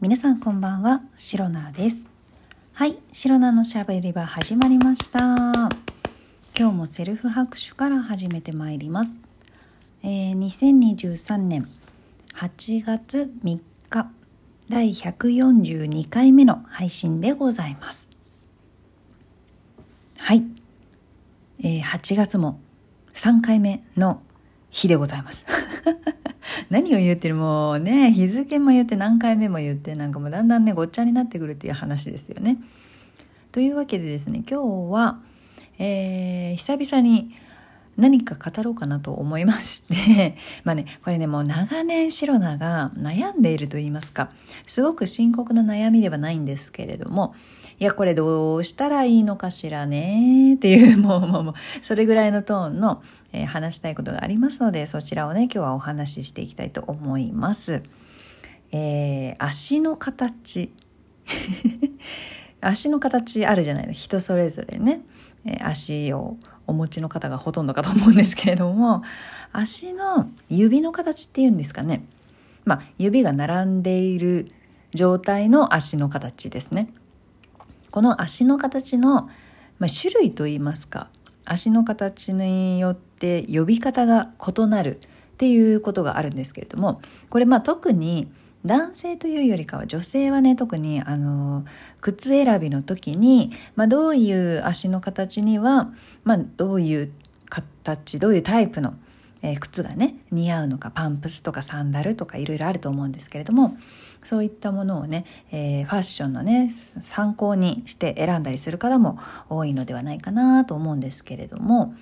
皆さんこんばんは、シロナです。はい、シロナのしゃべり場始まりました。今日もセルフ拍手から始めてまいります。えー、2023年8月3日第142回目の配信でございます。はい、えー、8月も3回目の日でございます。何を言ってるもうね、日付も言って何回目も言ってなんかもうだんだんね、ごっちゃになってくるっていう話ですよね。というわけでですね、今日は、えー、久々に何か語ろうかなと思いまして まあね、これね、もう長年シロナが悩んでいると言いますか、すごく深刻な悩みではないんですけれども、いや、これどうしたらいいのかしらねっていう、もう、もう、もう、それぐらいのトーンの、えー、話したいことがありますので、そちらをね、今日はお話ししていきたいと思います。えー、足の形。足の形あるじゃないですか。人それぞれね、えー、足をお持ちの方がほとんどかと思うんですけれども、足の指の形っていうんですかね。まあ、指が並んでいる状態の足の形ですね。この足の形の、まあ、種類といいますか足の形によって呼び方が異なるっていうことがあるんですけれどもこれまあ特に男性というよりかは女性はね特にあの靴選びの時に、まあ、どういう足の形には、まあ、どういう形どういうタイプの、え、靴がね似合うのかパンプスとかサンダルとかいろいろあると思うんですけれどもそういったものをね、えー、ファッションのね参考にして選んだりする方も多いのではないかなと思うんですけれども、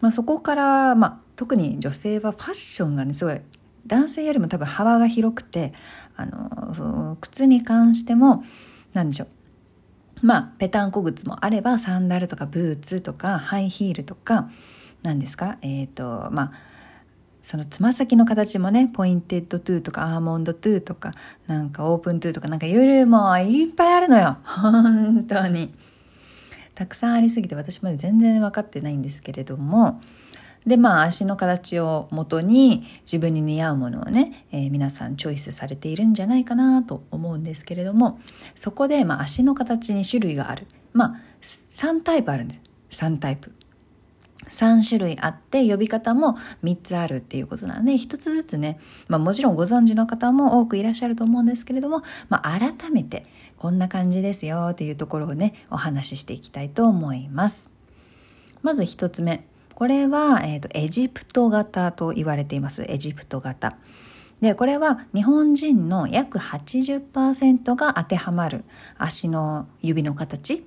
まあ、そこから、まあ、特に女性はファッションがねすごい男性よりも多分幅が広くてあの靴に関しても何でしょうまあペタンコ靴もあればサンダルとかブーツとかハイヒールとか何ですか？えっ、ー、とまあそのつま先の形もね、ポインテッドトゥーとかアーモンドトゥーとか、なんかオープントゥーとかなんかいろいろもういっぱいあるのよ。本当に。たくさんありすぎて私まで全然分かってないんですけれども、で、まあ足の形をもとに自分に似合うものをね、えー、皆さんチョイスされているんじゃないかなと思うんですけれども、そこでまあ足の形に種類がある。まあ3タイプあるんです。3タイプ。3種類あって呼び方も3つあるっていうことなんで1つずつね、まあ、もちろんご存知の方も多くいらっしゃると思うんですけれども、まあ、改めてこんな感じですよっていうところをねお話ししていきたいと思います。まず1つ目。これは、えーと、エジプト型と言われています。エジプト型。でこれは日本人の約80%が当てはまる足の指の形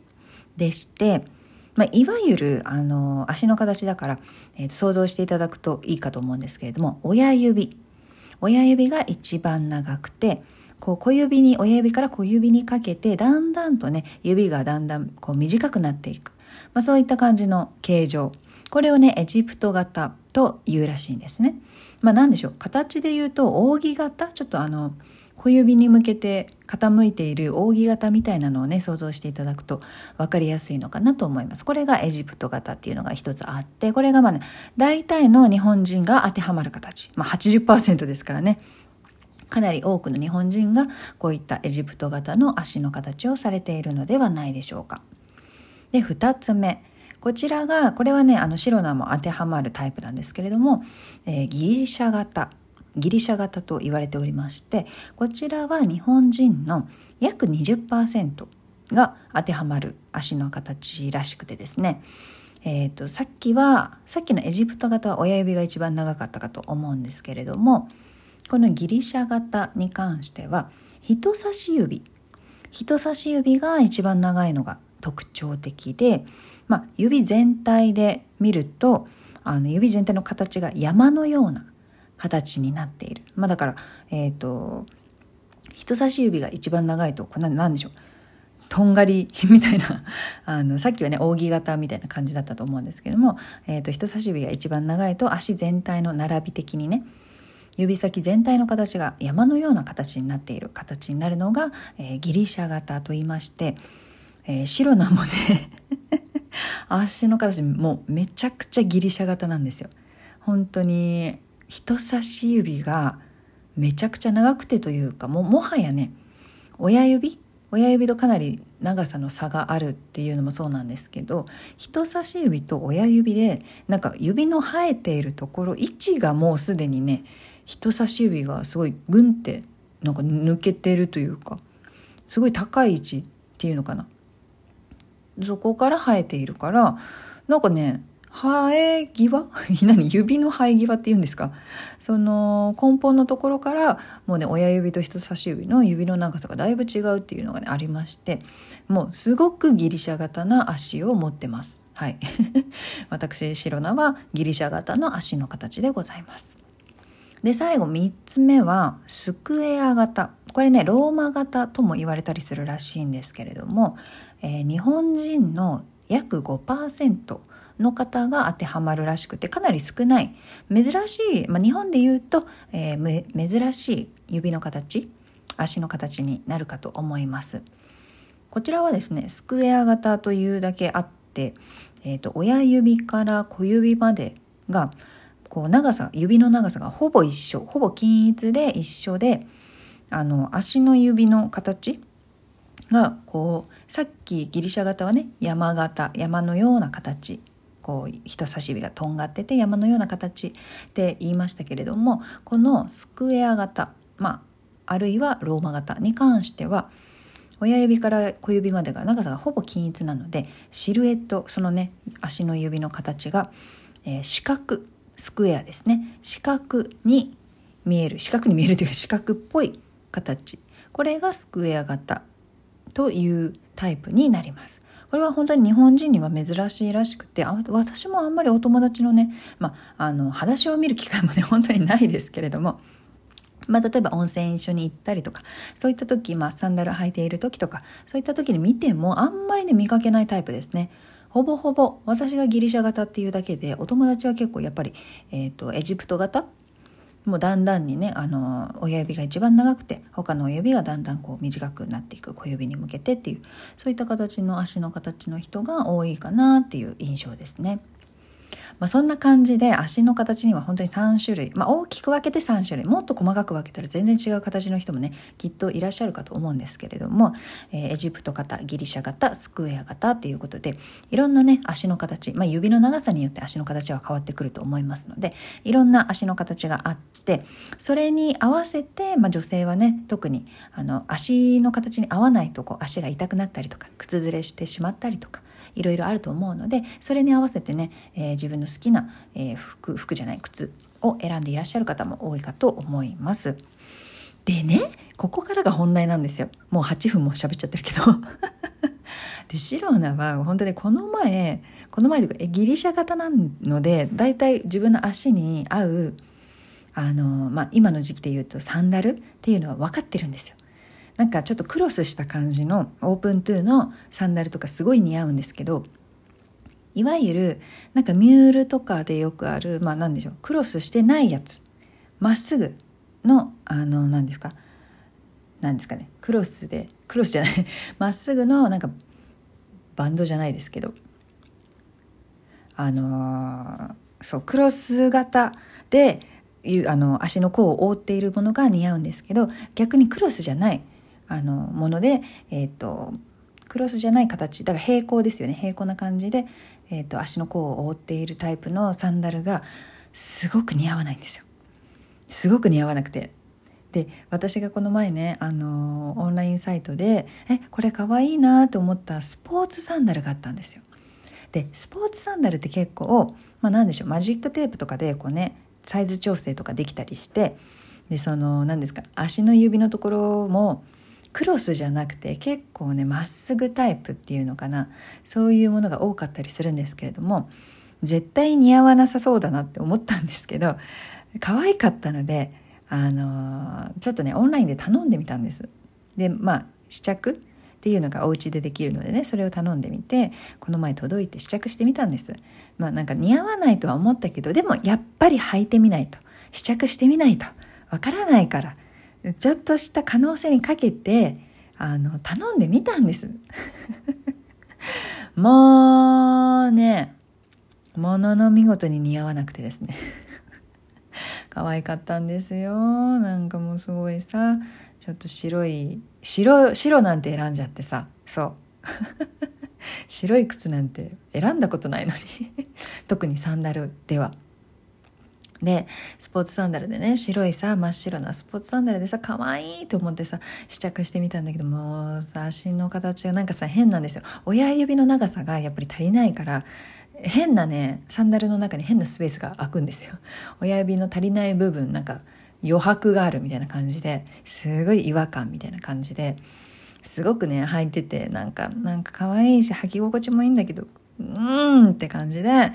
でしてまあ、いわゆるあの足の形だから、えー、と想像していただくといいかと思うんですけれども親指。親指が一番長くてこう小指に親指から小指にかけてだんだんとね指がだんだんこう短くなっていく、まあ、そういった感じの形状。これをねエジプト型というらしいんですね。まあ何でしょう。形で言うと扇形？ちょっとあの小指に向けて傾いている扇形みたいなのをね想像していただくと分かりやすいのかなと思います。これがエジプト型っていうのが一つあってこれがまあね大体の日本人が当てはまる形。まあ80%ですからね。かなり多くの日本人がこういったエジプト型の足の形をされているのではないでしょうか。で2つ目。こちらがこれはねあのシロナも当てはまるタイプなんですけれども、えー、ギリシャ型。ギリシャ型と言われておりましてこちらは日本人の約20%が当てはまる足の形らしくてですね。えーと、さっきはさっきのエジプト型は親指が一番長かったかと思うんですけれどもこのギリシャ型に関しては人差し指人差し指が一番長いのが特徴的で、まあ、指全体で見るとあの指全体の形が山のような形になっている。まあ、だから、え、ー、と、人差し指が一番長いと、これ何でしょう。とんがりみたいな、あの、さっきはね、扇形みたいな感じだったと思うんですけども、え、ー、と、人差し指が一番長いと足全体の並び的にね、指先全体の形が山のような形になっている形になるのが、えー、ギリシャ型と言いまして、えー、白菜もね 足の形もうめちゃくちゃギリシャ型なんですよ。本当に人差し指がめちゃくちゃ長くてというかももはやね親指？親指とかなり長さの差があるっていうのもそうなんですけど人差し指と親指でなんか指の生えているところ位置がもうすでにね人差し指がすごいグンってなんか抜けてるというかすごい高い位置っていうのかなそこから生えているからなんかね生え際？何？指の生え際って言うんですか？その根本のところからもうね親指と人差し指の指の長さがだいぶ違うっていうのがねありましてもうすごくギリシャ型な足を持ってます。はい。私、シロナはギリシャ型の足の形でございます。で、最後3つ目はスクエア型。これね、ローマ型とも言われたりするらしいんですけれども、えー、日本人の約5%の方が当てはまるらしくてかなり少ない珍しい、まあ、日本で言うと、えー、珍しい指の形足の形になるかと思いますこちらはですねスクエア型というだけあって、えーと、親指から小指までがこう長さ指の長さがほぼ一緒ほぼ均一で一緒であの足の指の形がこうさっきギリシャ型はね山型山のような形。こう人差し指がとんがってて山のような形で言いましたけれどもこのスクエア型まああるいはローマ型に関しては親指から小指までが長さがほぼ均一なのでシルエットそのね足の指の形が、えー、四角スクエアですね四角に見える四角に見えるというか四角っぽい形これがスクエア型というタイプになります。これは本当に日本人には珍しいらしくて私もあんまりお友達のね、まあ、あの裸足を見る機会もね本当にないですけれどもまあ、例えば温泉一緒に行ったりとかそういった時、まあ、サンダル履いている時とかそういった時に見てもあんまりね見かけないタイプですね。ほぼほぼ私がギリシャ型っていうだけでお友達は結構やっぱり、えーとエジプト型？もうだんだんにねあの親指が一番長くて他の親指がだんだんこう短くなっていく小指に向けてっていうそういった形の足の形の人が多いかなっていう印象ですね。まあ、そんな感じで足の形には本当に3種類、まあ、大きく分けて3種類。もっと細かく分けたら全然違う形の人もねきっといらっしゃるかと思うんですけれども、えー、エジプト型ギリシャ型スクエア型っていうことでいろんなね足の形、まあ、指の長さによって足の形は変わってくると思いますのでいろんな足の形があってそれに合わせて、まあ、女性はね特にあの足の形に合わないとこう足が痛くなったりとか靴ずれしてしまったりとかいろいろあると思うのでそれに合わせてね、えー、自分の好きな、えー、服服じゃない靴を選んでいらっしゃる方も多いかと思います。でねここからが本題なんですよもう8分も喋っちゃってるけど でシローナは本当にこの前この前というかギリシャ型なのでだいたい自分の足に合うあの、まあ、今の時期で言うとサンダルっていうのは分かってるんですよ。なんかちょっとクロスした感じのオープントゥーのサンダルとかすごい似合うんですけどいわゆるなんかミュールとかでよくあるまあ何でしょうクロスしてないやつ。まっすぐのあの何ですか？何ですかね？クロスでクロスじゃない。まっすぐのなんかバンドじゃないですけど。あのー、そうクロス型であの足の甲を覆っているものが似合うんですけど逆にクロスじゃない。あのもので、えーと、クロスじゃない形だから平行ですよね平行な感じで、えーと、足の甲を覆っているタイプのサンダルがすごく似合わないんですよ。すごく似合わなくてで私がこの前ね、あのオンラインサイトでえこれかわいいなと思ったスポーツサンダルがあったんですよ。でスポーツサンダルって結構、まあ、何でしょうマジックテープとかでこうねサイズ調整とかできたりしてでその何ですか足の指のところもクロスじゃなくて結構ねまっすぐタイプっていうのかな。そういうものが多かったりするんですけれども絶対似合わなさそうだなって思ったんですけど可愛かったのであのちょっとねオンラインで頼んでみたんです。でまあ試着っていうのがお家でできるのでねそれを頼んでみてこの前届いて試着してみたんです。まあなんか似合わないとは思ったけどでもやっぱり履いてみないと。試着してみないと。わからないから。ちょっとした可能性にかけてあの頼んでみたんです。もうねものの見事に似合わなくてですね。可愛かったんですよ。なんかもうすごいさちょっと白い白白なんて選んじゃってさ。そう。白い靴なんて選んだことないのに。特にサンダルでは。でスポーツサンダルでね白いさ真っ白なスポーツサンダルでさ可愛いと思ってさ試着してみたんだけどもさ足の形がなんかさ変なんですよ。親指の長さがやっぱり足りないから変なねサンダルの中に変なスペースが空くんですよ。親指の足りない部分なんか余白があるみたいな感じですごい違和感みたいな感じですごくね履いててなんかなんか可愛いし履き心地もいいんだけどうーんって感じで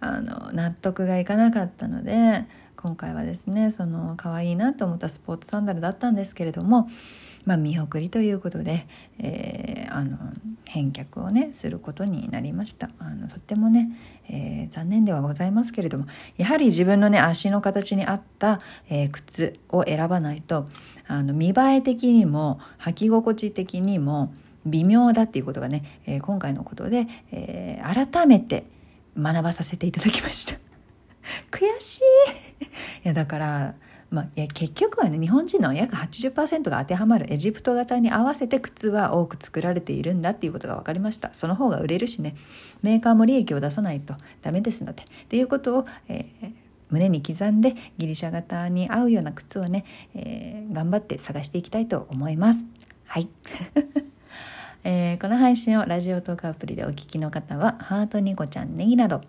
あの納得がいかなかったので今回はですねその可愛いなと思ったスポーツサンダルだったんですけれどもまあ、見送りということで、えー、あの返却をねすることになりました。あのとってもね、えー、残念ではございますけれどもやはり自分のね足の形に合った、えー、靴を選ばないとあの見栄え的にも履き心地的にも微妙だっていうことがね、え今回のことで、え改めて学ばさせていただきました。悔しい。いやだからまあ、いや結局はね日本人の約80%が当てはまるエジプト型に合わせて靴は多く作られているんだっていうことが分かりました。その方が売れるしねメーカーも利益を出さないとダメですので。っていうことを、えー、胸に刻んでギリシャ型に合うような靴をね、えー、頑張って探していきたいと思います。はい。えー、この配信をラジオトークアプリでお聞きの方はハートニコちゃんネギなど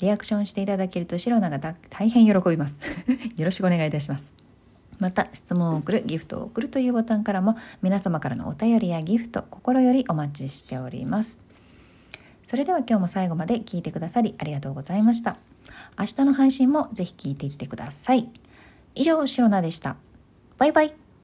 リアクションしていただけるとシロナが大変喜びます。よろしくお願いいたします。また質問を送るギフトを送るというボタンからも皆様からのお便りやギフト心よりお待ちしております。それでは今日も最後まで聞いてくださりありがとうございました。明日の配信もぜひ聞いていってください。以上シロナでした。バイバイ。